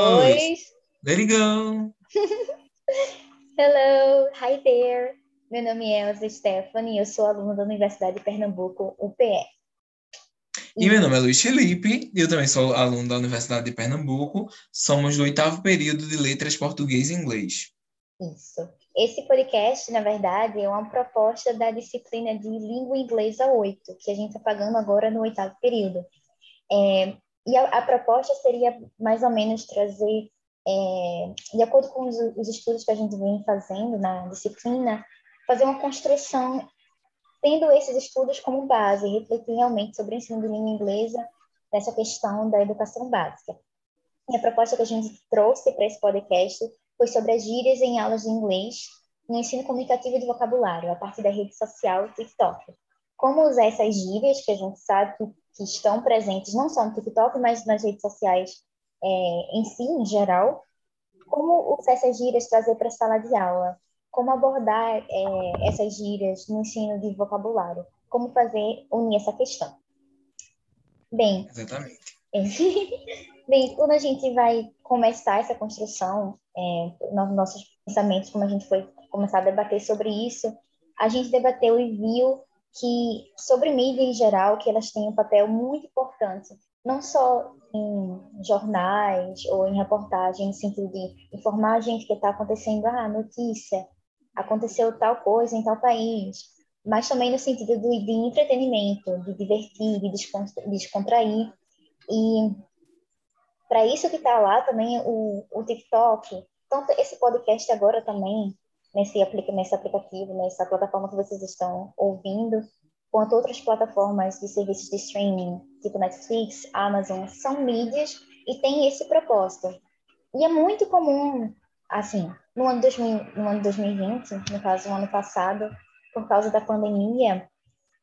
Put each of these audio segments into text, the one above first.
dois. Let it go. Hello, hi there. Meu nome é Elza Stephanie, eu sou aluna da Universidade de Pernambuco, UPE. E meu nome é Luiz Felipe, eu também sou aluno da Universidade de Pernambuco. Somos do oitavo período de Letras Português e Inglês. Isso. Esse podcast, na verdade, é uma proposta da disciplina de Língua Inglesa 8, que a gente está pagando agora no oitavo período. É, e a, a, proposta seria mais ou menos trazer, é, de acordo com os, os estudos que a gente vem fazendo na disciplina, fazer uma construção tendo esses estudos como base, refletir realmente sobre o ensino de língua inglesa nessa questão da educação básica. E a proposta que a gente trouxe para esse podcast foi sobre as gírias em aulas de inglês no ensino comunicativo de vocabulário, a partir da rede social TikTok. Como usar essas gírias, que a gente sabe que, que estão presentes não só no TikTok, mas nas redes sociais é, em si, em geral. Como usar essas gírias trazer para a sala de aula? Como abordar é, essas gírias no ensino de vocabulário? Como fazer unir essa questão? Bem. Exatamente. Bem, quando a gente vai começar essa construção, é, nos nossos pensamentos, como a gente foi começar a debater sobre isso, a gente debateu e viu que, sobre mídia em geral, que elas têm um papel muito importante, não só em jornais ou em reportagem, no sentido de informar a gente que está acontecendo, ah, notícia, aconteceu tal coisa em tal país, mas também no sentido de, de entretenimento, de divertir, de descontrair. E para isso que está lá também o, o TikTok. Então, esse podcast agora também, nesse, aplica, nesse aplicativo, nessa plataforma que vocês estão ouvindo, quanto outras plataformas de serviços de streaming, tipo Netflix, Amazon, são mídias e têm esse propósito. E é muito comum, assim, no ano, 2000, no ano 2020, no caso, no ano passado, por causa da pandemia,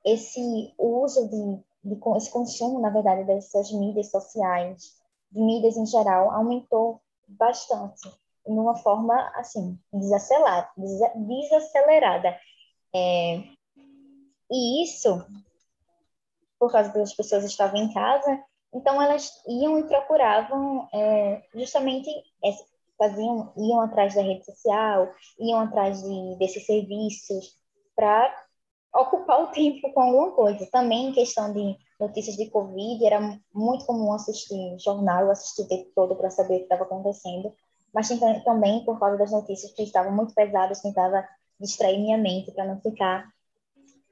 esse uso de, de esse consumo, na verdade, dessas mídias sociais de mídias em geral aumentou bastante, de uma forma, assim, desacelerada. desacelerada. É, e isso, por causa das pessoas estavam em casa, então elas iam e procuravam é, justamente faziam iam atrás da rede social iam atrás de, desses serviços para ocupar o tempo com alguma coisa também questão de notícias de Covid, era muito comum assistir jornal, assistir o tempo todo para saber o que estava acontecendo, mas também por causa das notícias que estavam muito pesadas, tentava distrair minha mente para não ficar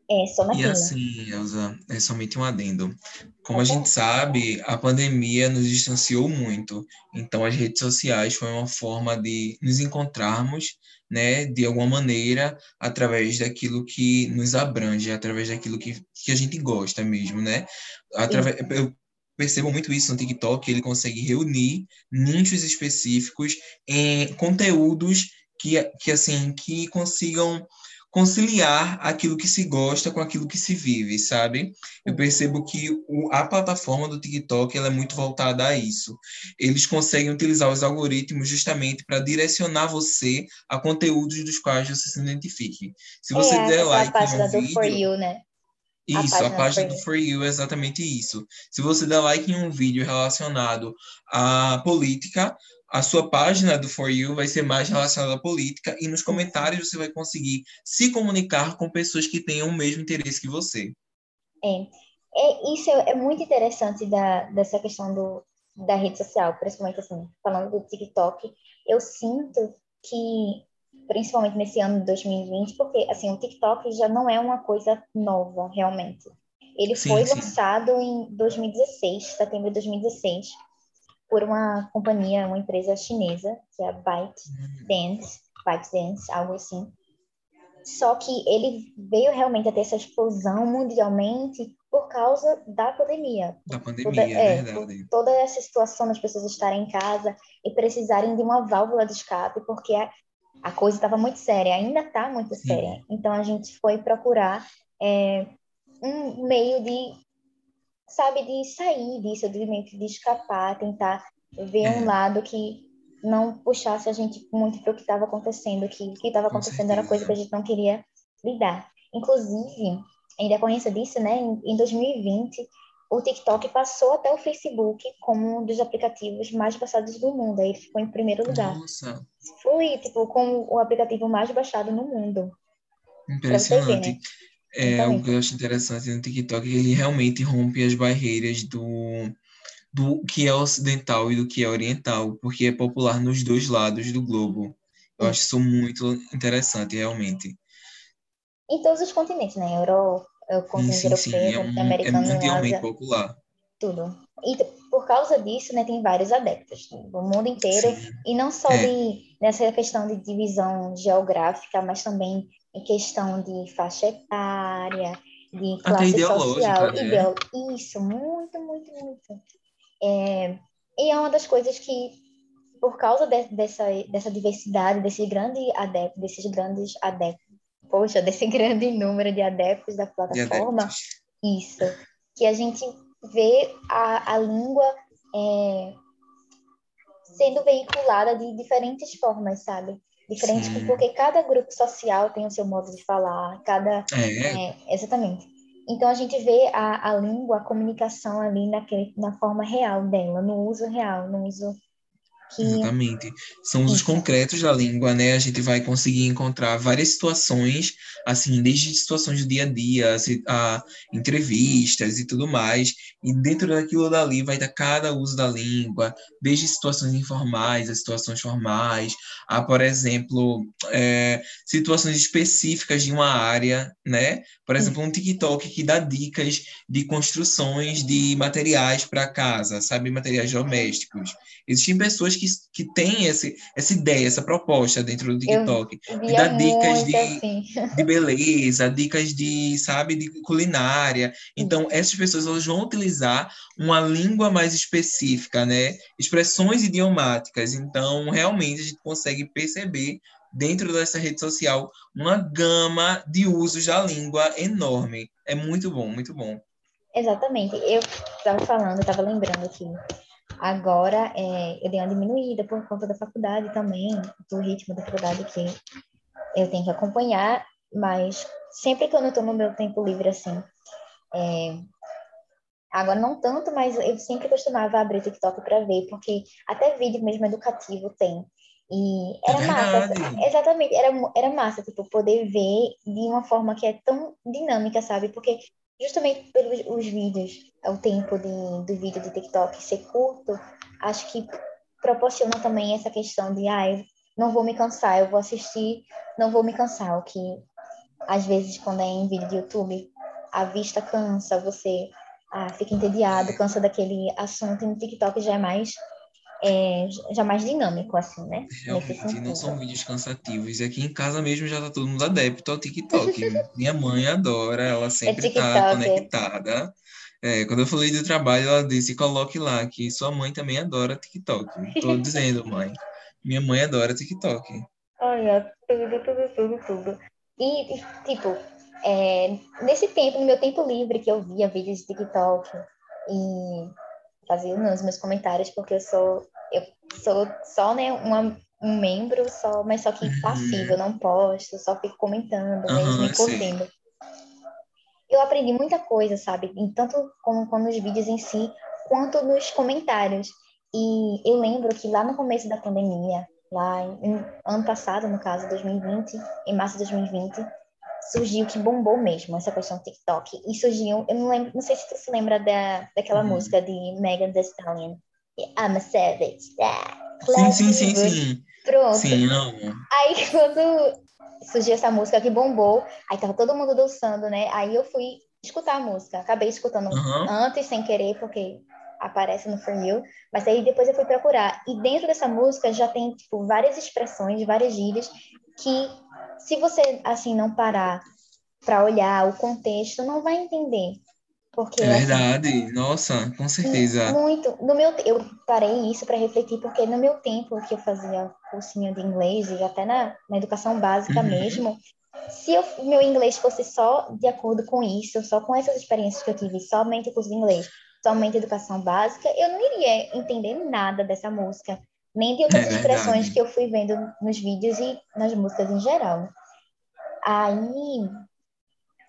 é, só naquilo. E assim, Elza, é somente um adendo. Como a gente sabe, a pandemia nos distanciou muito, então as redes sociais foi uma forma de nos encontrarmos né, de alguma maneira, através daquilo que nos abrange, através daquilo que, que a gente gosta mesmo, né? Através, eu percebo muito isso no TikTok, ele consegue reunir nichos específicos em conteúdos que, que assim, que consigam conciliar aquilo que se gosta com aquilo que se vive, sabe? Eu percebo que o, a plataforma do TikTok ela é muito voltada a isso. Eles conseguem utilizar os algoritmos justamente para direcionar você a conteúdos dos quais você se identifique. Se você é, der like a página em um do vídeo, For You, né? Isso, a página, a página do For You é exatamente isso. Se você der like em um vídeo relacionado à política, a sua página do For You vai ser mais relacionada à política e nos comentários você vai conseguir se comunicar com pessoas que tenham o mesmo interesse que você. É, é isso é, é muito interessante da, dessa questão do, da rede social, principalmente assim, falando do TikTok, eu sinto que, principalmente nesse ano de 2020, porque assim, o TikTok já não é uma coisa nova, realmente. Ele sim, foi sim. lançado em 2016, setembro de 2016, por uma companhia, uma empresa chinesa, que é a ByteDance, ByteDance, algo assim. Só que ele veio realmente a ter essa explosão mundialmente por causa da pandemia. Da pandemia, toda, é, verdade. toda essa situação das pessoas estarem em casa e precisarem de uma válvula de escape, porque a, a coisa estava muito séria, ainda está muito Sim. séria. Então a gente foi procurar é, um meio de sabe, de sair disso, de meio que de escapar, tentar ver é. um lado que não puxasse a gente muito para o que estava acontecendo, que o que estava acontecendo era coisa que a gente não queria lidar. Inclusive, em decorrência disso, né, em 2020, o TikTok passou até o Facebook como um dos aplicativos mais baixados do mundo. Aí ele ficou em primeiro lugar. Nossa. Foi, tipo, como o aplicativo mais baixado no mundo. Impressionante. Ver, né? É, o que eu acho interessante no TikTok é que ele realmente rompe as barreiras do, do que é ocidental e do que é oriental, porque é popular nos dois lados do globo. Eu acho isso muito interessante, realmente. Em todos os continentes, né? Euro, sim, europeu. É, um, americano, é mundialmente popular. Tudo. E por causa disso, né, tem vários adeptos do mundo inteiro, sim. e não só é. de, nessa questão de divisão geográfica, mas também em questão de faixa etária, de classe social, né? ideal. Isso, muito, muito, muito. É, e é uma das coisas que, por causa de, dessa, dessa diversidade, desse grande adepto, desses grandes adeptos, poxa, desse grande número de adeptos da plataforma, adeptos. isso, que a gente vê a, a língua é, sendo veiculada de diferentes formas, sabe? Diferente, Sim. porque cada grupo social tem o seu modo de falar, cada. É. É, exatamente. Então a gente vê a, a língua, a comunicação ali naquele, na forma real dela, no uso real, no uso. Exatamente. São usos concretos da língua, né? A gente vai conseguir encontrar várias situações, assim, desde situações do dia a dia, a, entrevistas e tudo mais, e dentro daquilo dali vai estar cada uso da língua, desde situações informais a situações formais, a, por exemplo, é, situações específicas de uma área, né? Por exemplo, um TikTok que dá dicas de construções de materiais para casa, sabe? Materiais domésticos. Existem pessoas que, que têm esse, essa ideia, essa proposta dentro do TikTok. de dar dicas de, assim. de beleza, dicas de, sabe, de culinária. Então, essas pessoas elas vão utilizar uma língua mais específica, né? Expressões idiomáticas. Então, realmente, a gente consegue perceber dentro dessa rede social uma gama de usos da língua enorme. É muito bom, muito bom. Exatamente. Eu estava falando, estava lembrando aqui Agora, é, eu dei uma diminuída por conta da faculdade também, do ritmo da faculdade que eu tenho que acompanhar, mas sempre que eu não estou no meu tempo livre assim, é, agora não tanto, mas eu sempre costumava abrir o TikTok para ver, porque até vídeo mesmo educativo tem. E era é massa, exatamente, era, era massa, tipo, poder ver de uma forma que é tão dinâmica, sabe? Porque justamente pelos os vídeos, o tempo de, do vídeo de TikTok ser curto, acho que proporciona também essa questão de, ah, não vou me cansar, eu vou assistir, não vou me cansar, o que às vezes quando é em vídeo de YouTube, a vista cansa, você ah, fica entediado, cansa daquele assunto, e no TikTok já é mais é, já mais dinâmico, assim, né? Realmente, não são vídeos cansativos. E aqui em casa mesmo já tá todo mundo adepto ao TikTok. Minha mãe adora, ela sempre é tá conectada. É, quando eu falei do trabalho, ela disse, coloque lá, que sua mãe também adora TikTok. Tô dizendo, mãe. Minha mãe adora TikTok. Olha, tudo, tudo, tudo, tudo. E, tipo, é, nesse tempo, no meu tempo livre, que eu via vídeos de TikTok e fazia nos meus comentários, porque eu sou, eu sou só, né, uma, um membro, só, mas só que uhum. passivo, eu não posto, só fico comentando uhum, mesmo e curtindo. Eu aprendi muita coisa, sabe? Em tanto como, como nos vídeos em si, quanto nos comentários. E eu lembro que lá no começo da pandemia, lá em, ano passado, no caso, 2020, em março de 2020, surgiu que bombou mesmo essa questão do TikTok. E surgiu, eu não lembro, não sei se tu se lembra da, daquela uhum. música de Megan Thee Stallion. I'm a savage. Yeah. Sim, sim, sim, sim. Pronto. Sim, não. Aí quando surgiu essa música que bombou, aí tava todo mundo dançando, né? Aí eu fui escutar a música. Acabei escutando uhum. antes, sem querer, porque aparece no For You, mas aí depois eu fui procurar. E dentro dessa música já tem, tipo, várias expressões, várias gírias que se você assim não parar para olhar o contexto, não vai entender. Porque, é assim, verdade, assim, nossa, com certeza. Muito. No meu, eu parei isso para refletir, porque no meu tempo que eu fazia cursinho de inglês, e até na, na educação básica uhum. mesmo, se eu, meu inglês fosse só de acordo com isso, só com essas experiências que eu tive, somente curso de inglês, somente educação básica, eu não iria entender nada dessa música nem de outras é expressões que eu fui vendo nos vídeos e nas músicas em geral. Aí,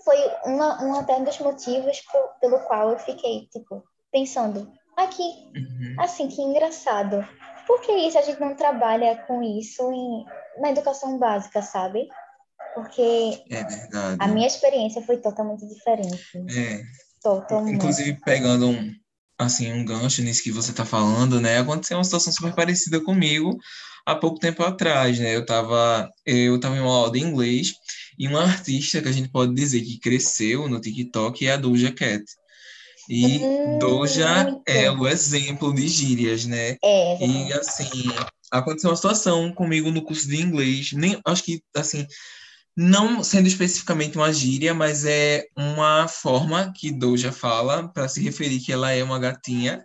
foi uma, um até dos motivos por, pelo qual eu fiquei, tipo, pensando, aqui, uhum. assim, que engraçado. Por que isso a gente não trabalha com isso em, na educação básica, sabe? Porque é a minha experiência foi totalmente diferente. É. Totalmente. Inclusive, pegando um, assim, um gancho nisso que você está falando, né? Aconteceu uma situação super parecida comigo há pouco tempo atrás, né? Eu estava eu tava em uma aula de inglês e uma artista que a gente pode dizer que cresceu no TikTok é a Doja Cat. E hum, Doja muito. é o exemplo de gírias, né? É, e assim, aconteceu uma situação comigo no curso de inglês, nem acho que assim, não sendo especificamente uma gíria, mas é uma forma que Doja fala para se referir que ela é uma gatinha.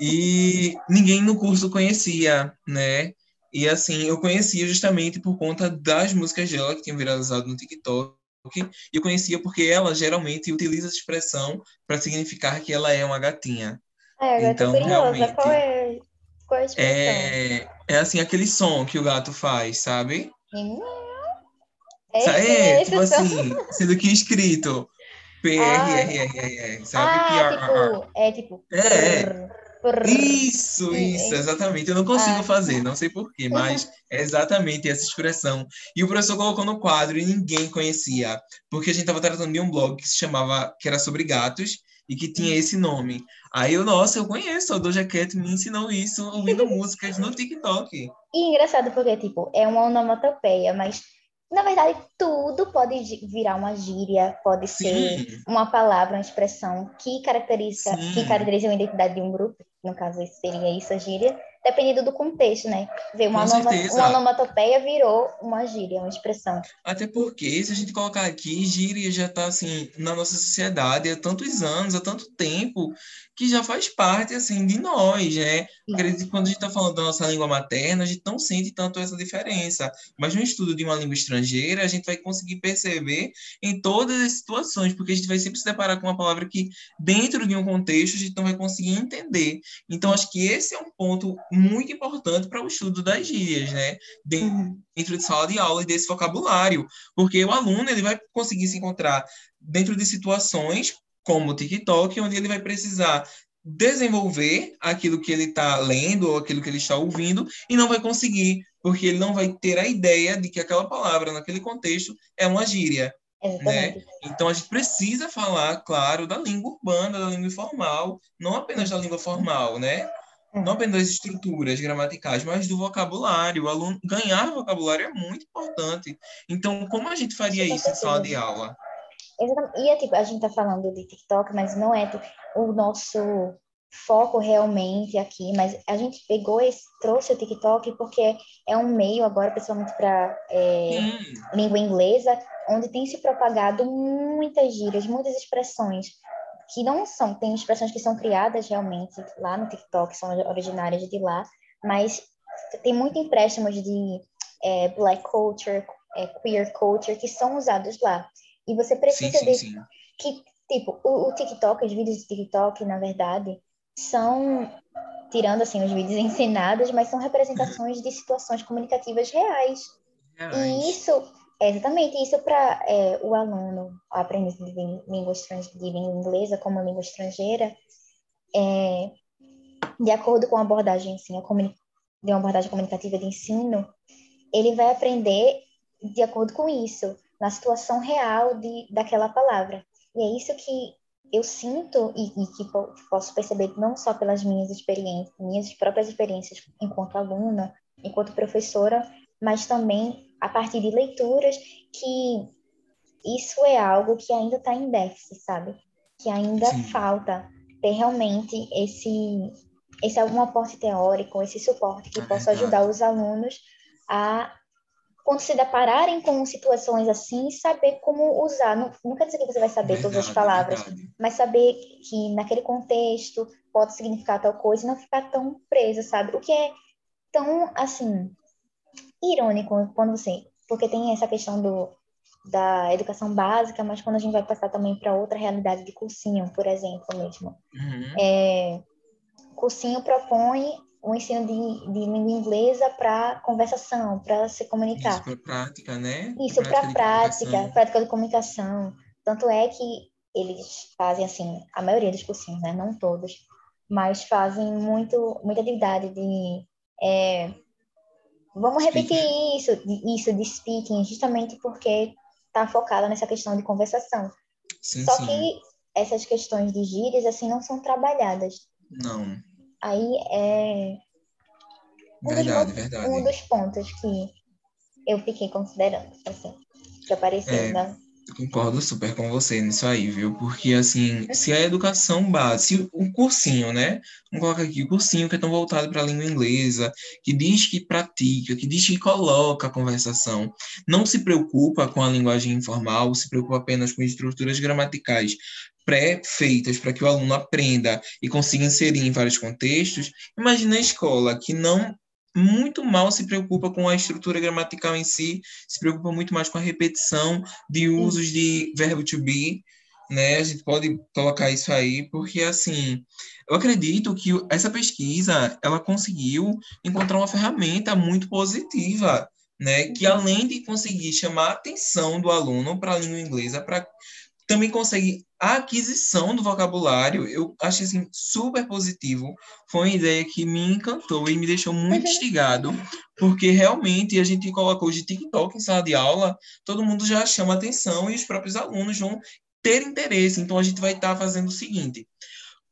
E ninguém no curso conhecia, né? E assim, eu conhecia justamente por conta das músicas dela que tinham viralizado no TikTok. E eu conhecia porque ela geralmente utiliza essa expressão para significar que ela é uma gatinha. É, então, curiosa. realmente. Qual é, qual é a expressão? É, é assim, aquele som que o gato faz, sabe? É, é, tipo assim, sendo que escrito P-R-R-R-R, sabe? Ah, tipo, é tipo... É, isso, isso, exatamente. Eu não consigo ah. fazer, não sei porquê, mas é exatamente essa expressão. E o professor colocou no quadro e ninguém conhecia, porque a gente estava tratando de um blog que se chamava, que era sobre gatos e que tinha esse nome. Aí eu, nossa, eu conheço, o Doja Cat me ensinou isso ouvindo músicas no TikTok. E engraçado porque, tipo, é uma onomatopeia, mas na verdade, tudo pode virar uma gíria, pode ser uma palavra, uma expressão que caracteriza, que caracteriza uma identidade de um grupo, no caso seria isso a gíria, dependendo do contexto, né? Ver uma, onoma, uma onomatopeia virou uma gíria, uma expressão. Até porque, se a gente colocar aqui, gíria já está assim, na nossa sociedade há tantos anos, há tanto tempo, que já faz parte, assim, de nós, né? Acredito que quando a gente está falando da nossa língua materna, a gente não sente tanto essa diferença. Mas no estudo de uma língua estrangeira, a gente vai conseguir perceber em todas as situações, porque a gente vai sempre se deparar com uma palavra que, dentro de um contexto, a gente não vai conseguir entender. Então, acho que esse é um ponto muito importante para o estudo das gírias, né? Uhum. Dentro de sala de aula e desse vocabulário, porque o aluno ele vai conseguir se encontrar dentro de situações como o TikTok, onde ele vai precisar desenvolver aquilo que ele está lendo ou aquilo que ele está ouvindo e não vai conseguir, porque ele não vai ter a ideia de que aquela palavra naquele contexto é uma gíria. Né? Então a gente precisa falar, claro, da língua urbana, da língua informal, não apenas da língua formal, né? É. Não apenas das estruturas gramaticais, mas do vocabulário. O aluno ganhar vocabulário é muito importante. Então, como a gente faria isso em sala de aula? Exatamente. E é tipo, a gente tá falando de TikTok, mas não é tipo, o nosso foco realmente aqui, mas a gente pegou esse, trouxe o TikTok porque é um meio agora, principalmente para é, língua inglesa, onde tem se propagado muitas gírias, muitas expressões que não são, tem expressões que são criadas realmente lá no TikTok, são originárias de lá, mas tem muito empréstimos de é, black culture, é, queer culture que são usados lá. E você precisa sim, sim, de sim. que tipo o, o, TikTok, os vídeos de TikTok, na verdade, são tirando assim os vídeos ensinados, mas são representações de situações comunicativas reais. reais. E isso exatamente isso para é, o aluno aprender de língua de língua inglesa como língua estrangeira, é, de acordo com a abordagem a de uma abordagem comunicativa de ensino, ele vai aprender de acordo com isso, na situação real de, daquela palavra. E é isso que eu sinto e, e que posso perceber não só pelas minhas experiências, minhas próprias experiências enquanto aluna, enquanto professora, mas também a partir de leituras que isso é algo que ainda está em déficit, sabe? Que ainda Sim. falta ter realmente esse esse algum aporte teórico, esse suporte que é possa ajudar os alunos a quando se depararem com situações assim, saber como usar. Não, não quer dizer que você vai saber verdade, todas as palavras, verdade. mas saber que naquele contexto pode significar tal coisa e não ficar tão preso, sabe? O que é tão, assim, irônico quando você... Porque tem essa questão do, da educação básica, mas quando a gente vai passar também para outra realidade de cursinho, por exemplo, mesmo. Uhum. É, cursinho propõe o ensino de, de língua inglesa para conversação, para se comunicar. Isso para prática, né? Isso para prática, prática de comunicação. Tanto é que eles fazem, assim, a maioria dos cursinhos, né? Não todos, mas fazem muito, muita atividade de... É, vamos repetir isso, isso de speaking, justamente porque está focada nessa questão de conversação. Sim, Só sim. que essas questões de gírias, assim, não são trabalhadas. Não. Aí é... Um verdade, dos, verdade. Um dos pontos que eu fiquei considerando, assim, que apareceu é. na Concordo super com você nisso aí, viu? Porque, assim, se a educação base, o cursinho, né? Vamos colocar aqui o cursinho que é tão voltado para a língua inglesa, que diz que pratica, que diz que coloca a conversação, não se preocupa com a linguagem informal, se preocupa apenas com estruturas gramaticais pré-feitas para que o aluno aprenda e consiga inserir em vários contextos. Imagina a escola que não muito mal se preocupa com a estrutura gramatical em si, se preocupa muito mais com a repetição de usos de verbo to be, né? A gente pode colocar isso aí, porque assim, eu acredito que essa pesquisa ela conseguiu encontrar uma ferramenta muito positiva, né? Que além de conseguir chamar a atenção do aluno para a língua inglesa, para também consegue a aquisição do vocabulário, eu achei assim, super positivo. Foi uma ideia que me encantou e me deixou muito uhum. instigado, porque realmente a gente colocou de TikTok em sala de aula, todo mundo já chama atenção e os próprios alunos vão ter interesse. Então a gente vai estar tá fazendo o seguinte: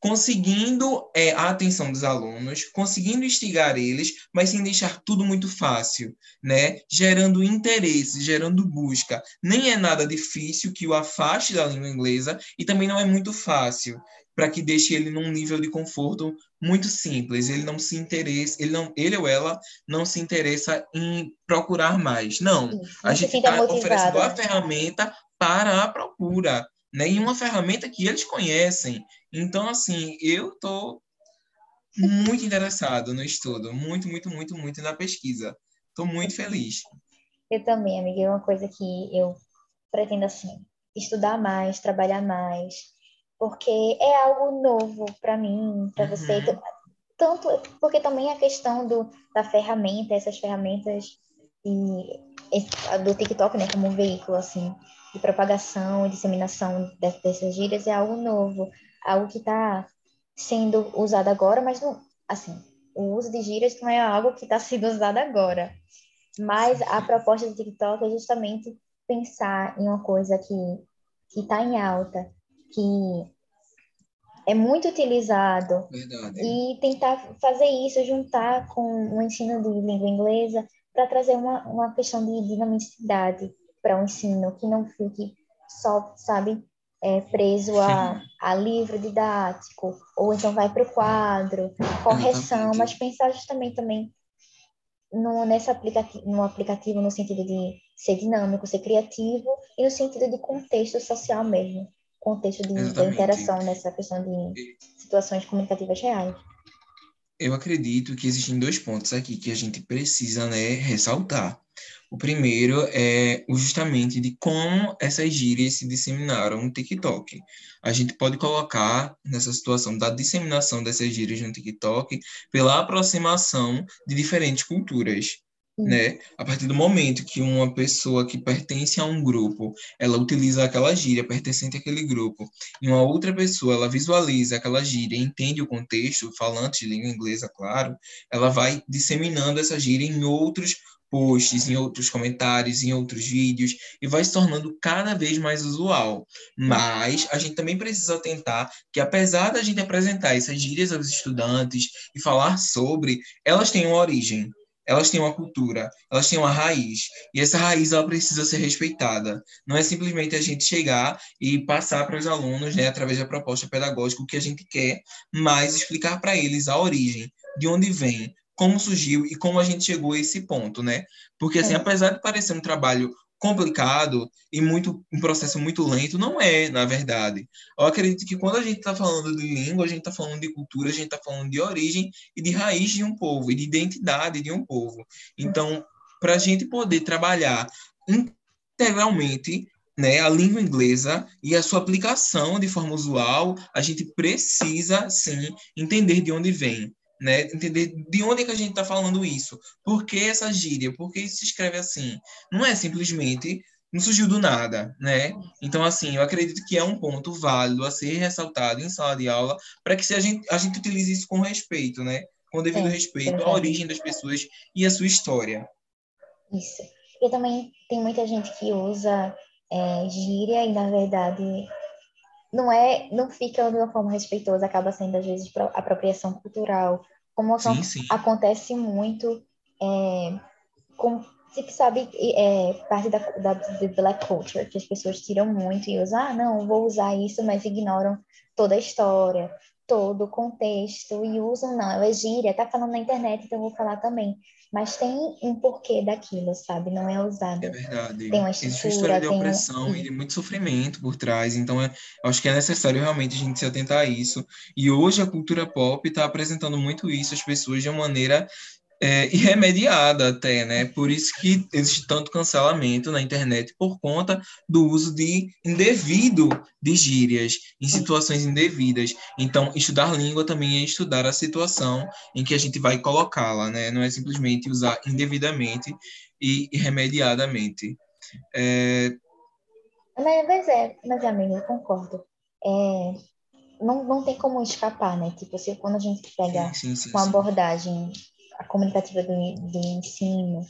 conseguindo é, a atenção dos alunos, conseguindo instigar eles, mas sem deixar tudo muito fácil, né? Gerando interesse, gerando busca. Nem é nada difícil que o afaste da língua inglesa e também não é muito fácil para que deixe ele num nível de conforto muito simples. Ele não se interessa, ele não, ele ou ela não se interessa em procurar mais. Não, a gente está oferecendo a ferramenta para a procura né, em uma ferramenta que eles conhecem. Então, assim, eu estou muito interessado no estudo, muito, muito, muito, muito na pesquisa. Estou muito feliz. Eu também, amiga, é uma coisa que eu pretendo, assim, estudar mais, trabalhar mais, porque é algo novo para mim, para uhum. você. Tanto, porque também a questão do, da ferramenta, essas ferramentas e do TikTok, né, como um veículo, assim, de propagação e disseminação dessas gírias é algo novo, algo que está sendo usado agora, mas não, assim, o uso de gírias não é algo que está sendo usado agora. Mas a proposta do TikTok é justamente pensar em uma coisa que que está em alta, que é muito utilizado Verdade. e tentar fazer isso juntar com o ensino de língua inglesa para trazer uma, uma questão de dinamicidade para o um ensino, que não fique só, sabe, é, preso a, a livro didático, ou então vai para o quadro, correção, mas pensar justamente também no, nesse aplicativo, no aplicativo no sentido de ser dinâmico, ser criativo, e no sentido de contexto social mesmo, contexto de, da interação nessa questão de situações comunicativas reais. Eu acredito que existem dois pontos aqui que a gente precisa né, ressaltar. O primeiro é justamente de como essas gírias se disseminaram no TikTok. A gente pode colocar nessa situação da disseminação dessas gírias no TikTok pela aproximação de diferentes culturas. Né? A partir do momento que uma pessoa que pertence a um grupo, ela utiliza aquela gíria pertencente àquele grupo, e uma outra pessoa, ela visualiza aquela gíria, entende o contexto, falante de língua inglesa, claro, ela vai disseminando essa gíria em outros posts, em outros comentários, em outros vídeos, e vai se tornando cada vez mais usual. Mas a gente também precisa tentar que, apesar da gente apresentar essas gírias aos estudantes e falar sobre, elas têm uma origem, elas têm uma cultura, elas têm uma raiz, e essa raiz ela precisa ser respeitada. Não é simplesmente a gente chegar e passar para os alunos, né, através da proposta pedagógica, o que a gente quer, mas explicar para eles a origem, de onde vem, como surgiu e como a gente chegou a esse ponto, né? Porque, assim, é. apesar de parecer um trabalho complicado e muito um processo muito lento, não é, na verdade. Eu acredito que quando a gente está falando de língua, a gente está falando de cultura, a gente está falando de origem e de raiz de um povo, e de identidade de um povo. Então, para a gente poder trabalhar integralmente né, a língua inglesa e a sua aplicação de forma usual, a gente precisa, sim, entender de onde vem né? Entender de onde é que a gente está falando isso. Por que essa gíria? Por que isso se escreve assim? Não é simplesmente não surgiu do nada, né? Então, assim, eu acredito que é um ponto válido a ser ressaltado em sala de aula para que a gente, a gente utilize isso com respeito, né? Com devido é, respeito à origem das pessoas e à sua história. Isso. E também tem muita gente que usa é, gíria e, na verdade, não é, não fica de uma forma respeitosa, acaba sendo, às vezes, apropriação cultural, como sim, sim. acontece muito é, com que sabe, é parte da, da black culture, que as pessoas tiram muito e usam, ah, não, vou usar isso, mas ignoram toda a história, todo o contexto e usam, não, é gíria, tá falando na internet, então eu vou falar também. Mas tem um porquê daquilo, sabe? Não é usado. É verdade. Tem uma Existe uma história de opressão um... e de muito sofrimento por trás, então é, acho que é necessário realmente a gente se atentar a isso. E hoje a cultura pop está apresentando muito isso às pessoas de uma maneira é, irremediada até, né? Por isso que existe tanto cancelamento na internet por conta do uso de indevido de gírias em situações indevidas. Então, estudar língua também é estudar a situação em que a gente vai colocá-la, né? Não é simplesmente usar indevidamente e irremediadamente. É... Mas, é, mas amigo, eu concordo. É, não, não tem como escapar, né? Tipo, se, quando a gente pega sim, sim, sim, uma abordagem a comunicativa do, do ensino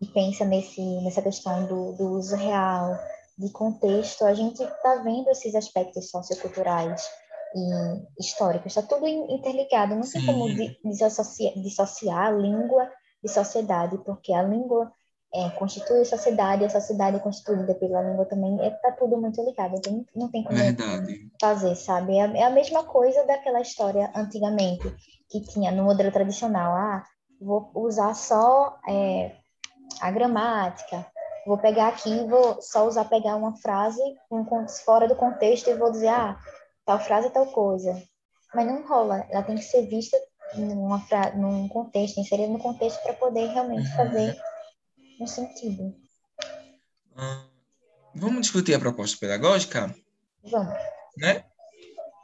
e pensa nesse, nessa questão do, do uso real, de contexto, a gente está vendo esses aspectos socioculturais e históricos, está tudo interligado, não tem como dissociar, dissociar a língua de sociedade, porque a língua é, constitui a sociedade, a sociedade é constituída pela língua também, está é, tudo muito ligado, então não tem como Verdade. fazer, sabe? É, é a mesma coisa daquela história antigamente, que tinha no modelo tradicional, ah, vou usar só é, a gramática, vou pegar aqui, vou só usar, pegar uma frase um, fora do contexto e vou dizer, ah, tal frase é tal coisa. Mas não rola, ela tem que ser vista numa fra num contexto, inserida no contexto para poder realmente uhum. fazer um sentido. Hum, vamos discutir a proposta pedagógica? Vamos. Né?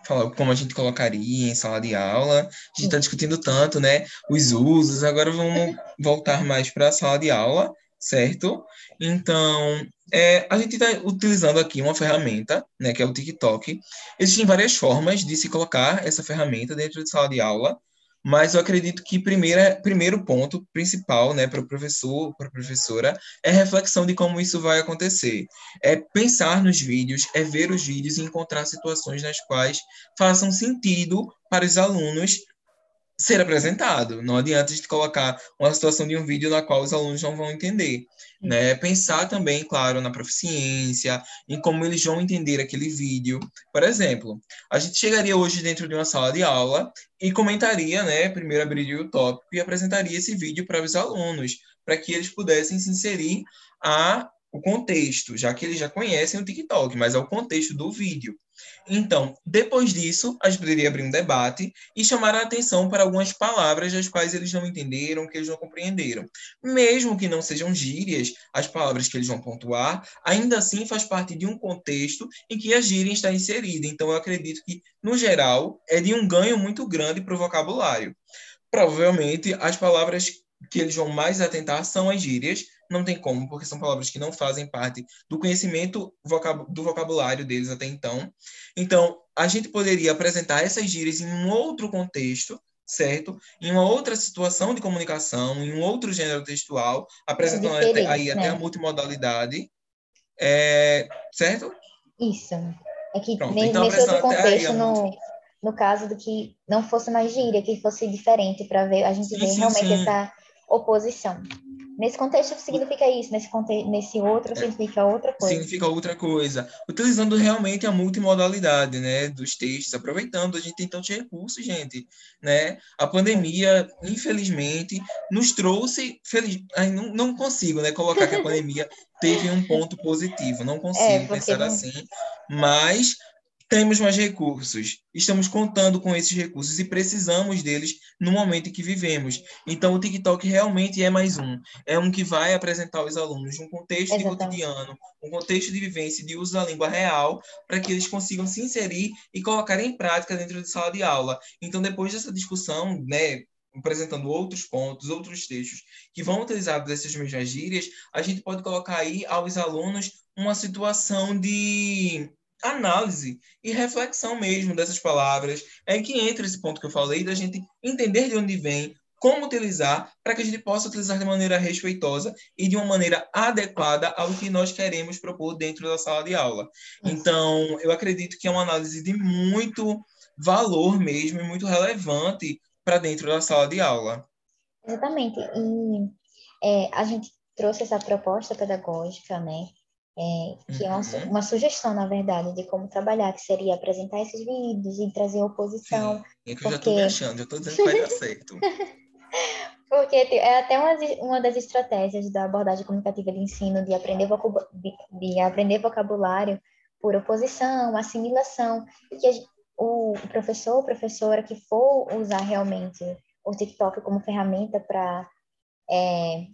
Falar como a gente colocaria em sala de aula. A gente está discutindo tanto, né? Os usos. Agora vamos voltar mais para a sala de aula, certo? Então, é, a gente está utilizando aqui uma ferramenta, né, que é o TikTok. Existem várias formas de se colocar essa ferramenta dentro de sala de aula mas eu acredito que primeira, primeiro ponto principal, né, para o professor, para a professora, é reflexão de como isso vai acontecer. É pensar nos vídeos, é ver os vídeos e encontrar situações nas quais façam sentido para os alunos ser apresentado. Não adianta a gente colocar uma situação de um vídeo na qual os alunos não vão entender. Né? Pensar também, claro, na proficiência, em como eles vão entender aquele vídeo. Por exemplo, a gente chegaria hoje dentro de uma sala de aula e comentaria, né? Primeiro abriria o tópico e apresentaria esse vídeo para os alunos, para que eles pudessem se inserir a o contexto, já que eles já conhecem o TikTok, mas é o contexto do vídeo. Então, depois disso, a poderia abrir um debate e chamar a atenção para algumas palavras das quais eles não entenderam, que eles não compreenderam. Mesmo que não sejam gírias, as palavras que eles vão pontuar, ainda assim faz parte de um contexto em que a gíria está inserida. Então, eu acredito que, no geral, é de um ganho muito grande para o vocabulário. Provavelmente, as palavras que eles vão mais atentar são as gírias, não tem como, porque são palavras que não fazem parte do conhecimento do vocabulário deles até então. Então, a gente poderia apresentar essas gírias em um outro contexto, certo? Em uma outra situação de comunicação, em um outro gênero textual, apresentando até, aí né? até a multimodalidade, é, certo? Isso. É que Pronto, nesse, então, nesse outro contexto, no, no caso do que não fosse mais gíria, que fosse diferente, para ver a gente sim, ver sim, realmente sim. essa oposição. Nesse contexto significa isso, nesse, contexto, nesse outro é, significa outra coisa. Significa outra coisa. Utilizando realmente a multimodalidade, né, dos textos, aproveitando, a gente tem tantos recursos, gente, né? A pandemia, infelizmente, nos trouxe, feliz... Ai, não, não consigo, né, colocar que a pandemia teve um ponto positivo, não consigo é, pensar não... assim, mas temos mais recursos, estamos contando com esses recursos e precisamos deles no momento em que vivemos. Então, o TikTok realmente é mais um. É um que vai apresentar aos alunos um contexto de cotidiano, um contexto de vivência, de uso da língua real, para que eles consigam se inserir e colocar em prática dentro de sala de aula. Então, depois dessa discussão, né, apresentando outros pontos, outros textos que vão utilizar dessas mesmas gírias, a gente pode colocar aí aos alunos uma situação de análise e reflexão mesmo dessas palavras. É que entra esse ponto que eu falei da gente entender de onde vem, como utilizar, para que a gente possa utilizar de maneira respeitosa e de uma maneira adequada ao que nós queremos propor dentro da sala de aula. Então, eu acredito que é uma análise de muito valor mesmo e muito relevante para dentro da sala de aula. Exatamente. E é, a gente trouxe essa proposta pedagógica, né? É, que é uma, uhum. uma, sugestão, na verdade, de como trabalhar, que seria apresentar esses vídeos e trazer oposição. Sim, é que eu já estou me achando, eu estou dizendo que vai dar certo. Porque é até uma, uma das estratégias da abordagem comunicativa de ensino de aprender, de, de aprender vocabulário por oposição, assimilação, que a, o professor ou professora que for usar realmente o TikTok como ferramenta para é,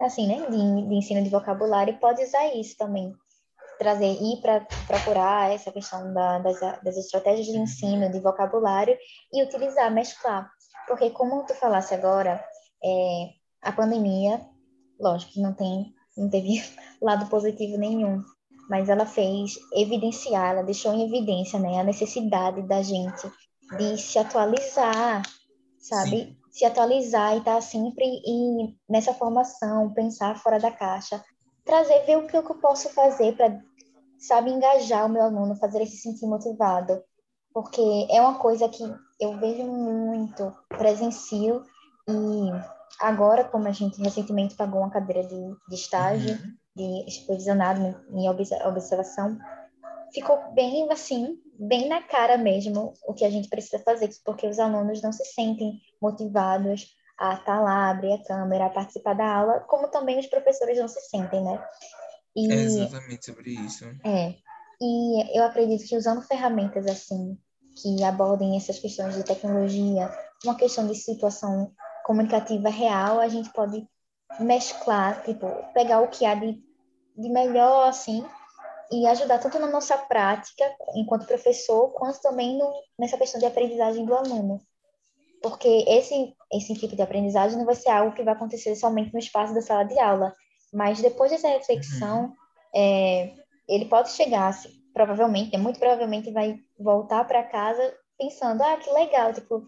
assim, né, de, de, ensino de vocabulário, pode usar isso também, trazer ir para procurar essa questão da, das, das estratégias de ensino de vocabulário e utilizar, mesclar porque, como tu falasse agora, é, a pandemia, lógico que não tem, não teve lado positivo nenhum, mas ela fez evidenciar, ela deixou em evidência, né, a necessidade da gente de se atualizar, sabe? Sim. Se atualizar e estar tá sempre em, nessa formação, pensar fora da caixa, trazer, ver o que eu posso fazer para, sabe, engajar o meu aluno, fazer ele se sentir motivado. Porque é uma coisa que eu vejo muito, presencio, e agora, como a gente recentemente pagou uma cadeira de, de estágio, uhum. de supervisionado em observação, ficou bem assim, bem na cara mesmo o que a gente precisa fazer, porque os alunos não se sentem motivados a estar lá, abrir a câmera, a participar da aula, como também os professores não se sentem, né? E, é exatamente sobre isso. É. E eu acredito que usando ferramentas assim, que abordem essas questões de tecnologia, uma questão de situação comunicativa real, a gente pode mesclar, tipo, pegar o que há de, de melhor, assim, e ajudar tanto na nossa prática, enquanto professor, quanto também no, nessa questão de aprendizagem do aluno. Porque esse, esse tipo de aprendizagem não vai ser algo que vai acontecer somente no espaço da sala de aula, mas depois dessa reflexão, uhum. é, ele pode chegar, assim, provavelmente, né, muito provavelmente vai voltar para casa pensando, ah, que legal, tipo,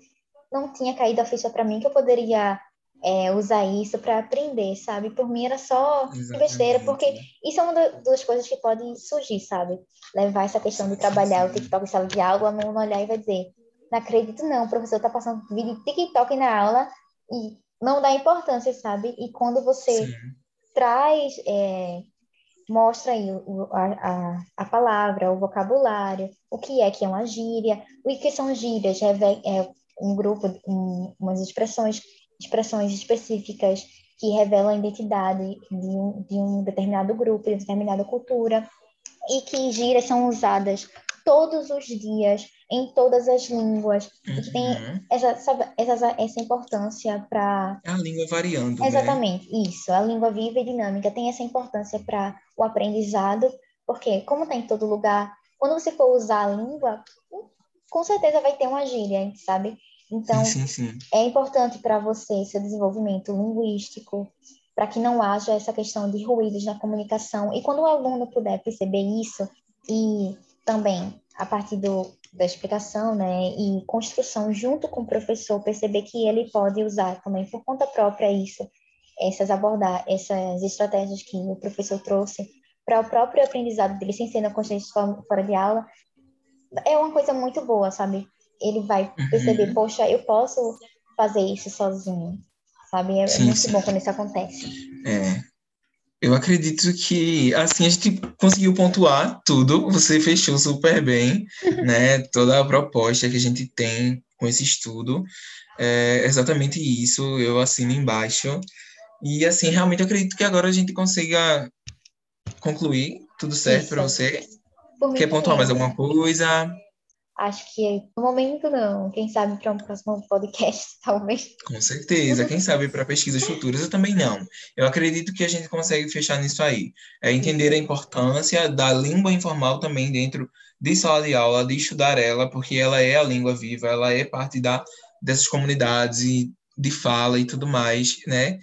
não tinha caído a ficha para mim que eu poderia é, usar isso para aprender, sabe? Por mim era só Exatamente. besteira, porque isso é uma das coisas que pode surgir, sabe? Levar essa questão de trabalhar o TikTok em sala de aula, o aluno olhar e vai dizer, não acredito não, o professor está passando vídeo de TikTok na aula e não dá importância, sabe? E quando você sim. traz é, mostra aí o, a, a, a, palavra, o vocabulário, o que é que é uma gíria, o que são gírias, é, é um grupo, um, umas expressões, expressões específicas que revelam a identidade de um, de um determinado grupo, de uma determinada cultura, e que gírias são usadas todos os dias, em todas as línguas, uhum. que tem uhum. essa, essa, essa importância para... A língua variando, né? Exatamente, né? isso. A língua viva e dinâmica tem essa importância para o aprendizado, porque como está em todo lugar, quando você for usar a língua, com certeza vai ter uma gíria, sabe? Então, sim, sim, sim. é importante para você, seu desenvolvimento linguístico, para que não haja essa questão de ruídos na comunicação. E quando o aluno puder perceber isso e também a partir do, da explicação, né, e construção junto com o professor, perceber que ele pode usar também por conta própria isso, essas abordar essas estratégias que o professor trouxe para o próprio aprendizado dele, sem ser na consciência fora de aula, é uma coisa muito boa, sabe? Ele vai perceber, uhum. poxa, eu posso fazer isso sozinho, sabe? É, sim, muito sim. bom quando isso acontece. É, eu acredito que assim a gente conseguiu pontuar tudo, você fechou super bem, né? Toda a proposta que a gente tem com esse estudo é exatamente isso, eu assino embaixo. E assim, realmente acredito que agora a gente consiga concluir tudo certo para você. Quer pontuar mais alguma coisa? Acho que no momento não. Quem sabe para um próximo podcast, talvez. Com certeza. Quem sabe para pesquisas futuras, eu também não. Eu acredito que a gente consegue fechar nisso aí. É entender a importância da língua informal também dentro de sala de aula, de estudar ela, porque ela é a língua viva, ela é parte da, dessas comunidades e de fala e tudo mais, né?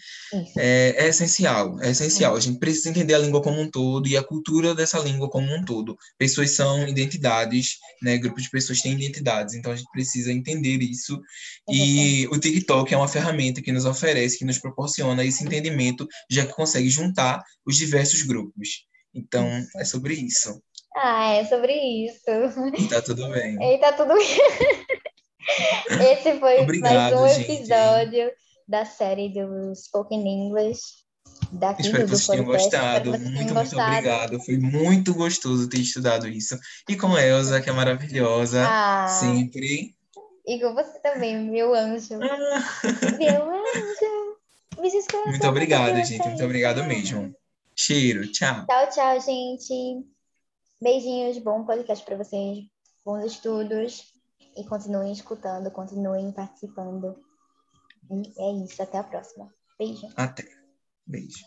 É, é, essencial, é essencial. A gente precisa entender a língua como um todo e a cultura dessa língua como um todo. Pessoas são identidades, né? Grupos de pessoas têm identidades, então a gente precisa entender isso. E o TikTok é uma ferramenta que nos oferece, que nos proporciona esse entendimento, já que consegue juntar os diversos grupos. Então, é sobre isso. Ah, é sobre isso. E tá tudo bem. E tá tudo bem. Esse foi Obrigado, mais um gente. episódio da série do Spoken English. Daqui Espero que vocês tenham gostado. Muito, muito gostado. obrigado. Foi muito gostoso ter estudado isso. E com Elza, que é maravilhosa, ah. sempre. E com você também, meu anjo. Ah. Meu anjo. Muito obrigado, gente. Muito obrigado mesmo. Cheiro. Tchau. Tchau, tchau, gente. Beijinhos. Bom podcast para vocês. Bons estudos. E continuem escutando, continuem participando. E é isso. Até a próxima. Beijo. Até. Beijo.